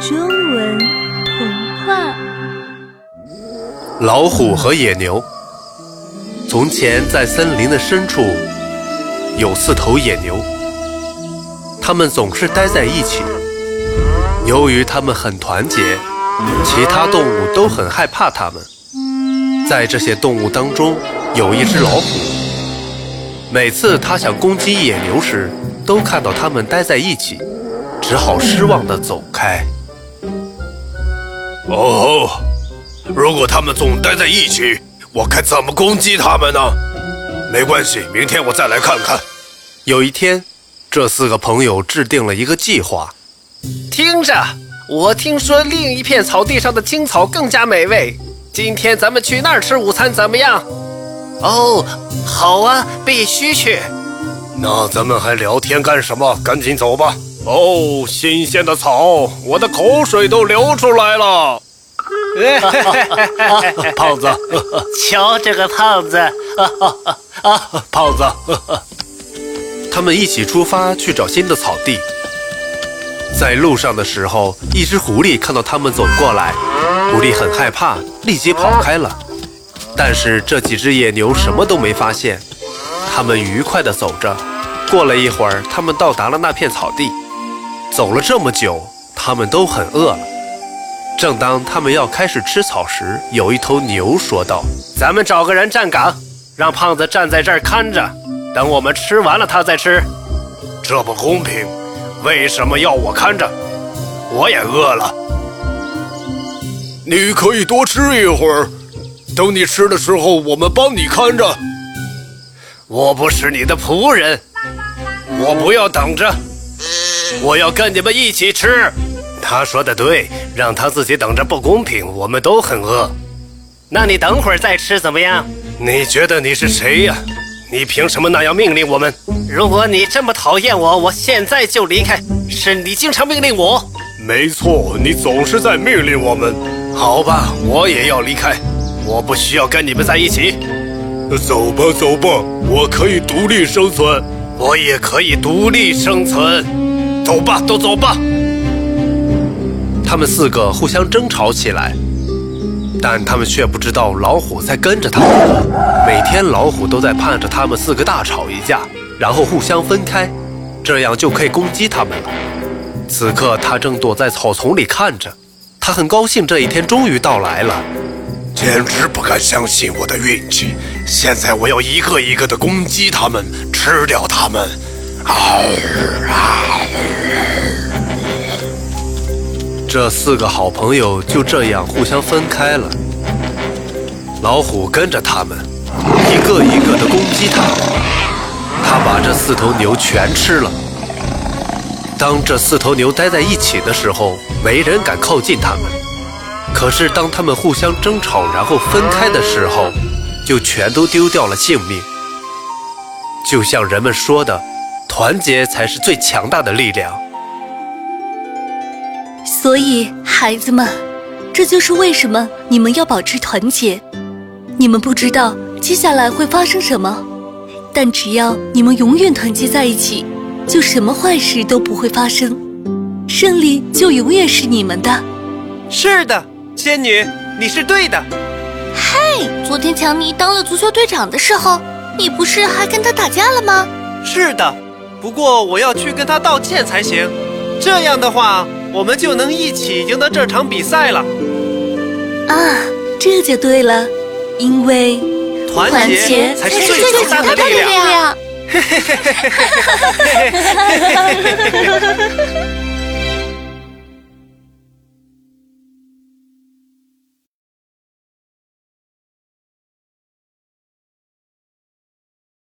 中文童话：老虎和野牛。从前，在森林的深处，有四头野牛，它们总是待在一起。由于它们很团结，其他动物都很害怕它们。在这些动物当中，有一只老虎。每次它想攻击野牛时，都看到它们待在一起，只好失望地走开。哦，如果他们总待在一起，我该怎么攻击他们呢？没关系，明天我再来看看。有一天，这四个朋友制定了一个计划。听着，我听说另一片草地上的青草更加美味，今天咱们去那儿吃午餐怎么样？哦，好啊，必须去。那咱们还聊天干什么？赶紧走吧。哦，新鲜的草，我的口水都流出来了。胖子，瞧这个胖子，啊，胖子。他们一起出发去找新的草地。在路上的时候，一只狐狸看到他们走过来，狐狸很害怕，立即跑开了。但是这几只野牛什么都没发现，他们愉快地走着。过了一会儿，他们到达了那片草地。走了这么久，他们都很饿了。正当他们要开始吃草时，有一头牛说道：“咱们找个人站岗，让胖子站在这儿看着，等我们吃完了他再吃。这不公平，为什么要我看着？我也饿了。你可以多吃一会儿，等你吃的时候，我们帮你看着。我不是你的仆人，我不要等着。”我要跟你们一起吃。他说的对，让他自己等着不公平，我们都很饿。那你等会儿再吃怎么样？你觉得你是谁呀？你凭什么那样命令我们？如果你这么讨厌我，我现在就离开。是你经常命令我。没错，你总是在命令我们。好吧，我也要离开。我不需要跟你们在一起。走吧，走吧，我可以独立生存，我也可以独立生存。走吧，都走吧。他们四个互相争吵起来，但他们却不知道老虎在跟着他们。每天老虎都在盼着他们四个大吵一架，然后互相分开，这样就可以攻击他们了。此刻他正躲在草丛里看着，他很高兴这一天终于到来了。简直不敢相信我的运气！现在我要一个一个的攻击他们，吃掉他们。这四个好朋友就这样互相分开了。老虎跟着他们，一个一个的攻击他。他把这四头牛全吃了。当这四头牛待在一起的时候，没人敢靠近他们。可是当他们互相争吵，然后分开的时候，就全都丢掉了性命。就像人们说的。团结才是最强大的力量。所以，孩子们，这就是为什么你们要保持团结。你们不知道接下来会发生什么，但只要你们永远团结在一起，就什么坏事都不会发生，胜利就永远是你们的。是的，仙女，你是对的。嘿，昨天强尼当了足球队长的时候，你不是还跟他打架了吗？是的。不过我要去跟他道歉才行，这样的话，我们就能一起赢得这场比赛了。啊，这就对了，因为团结才是最强大的力量。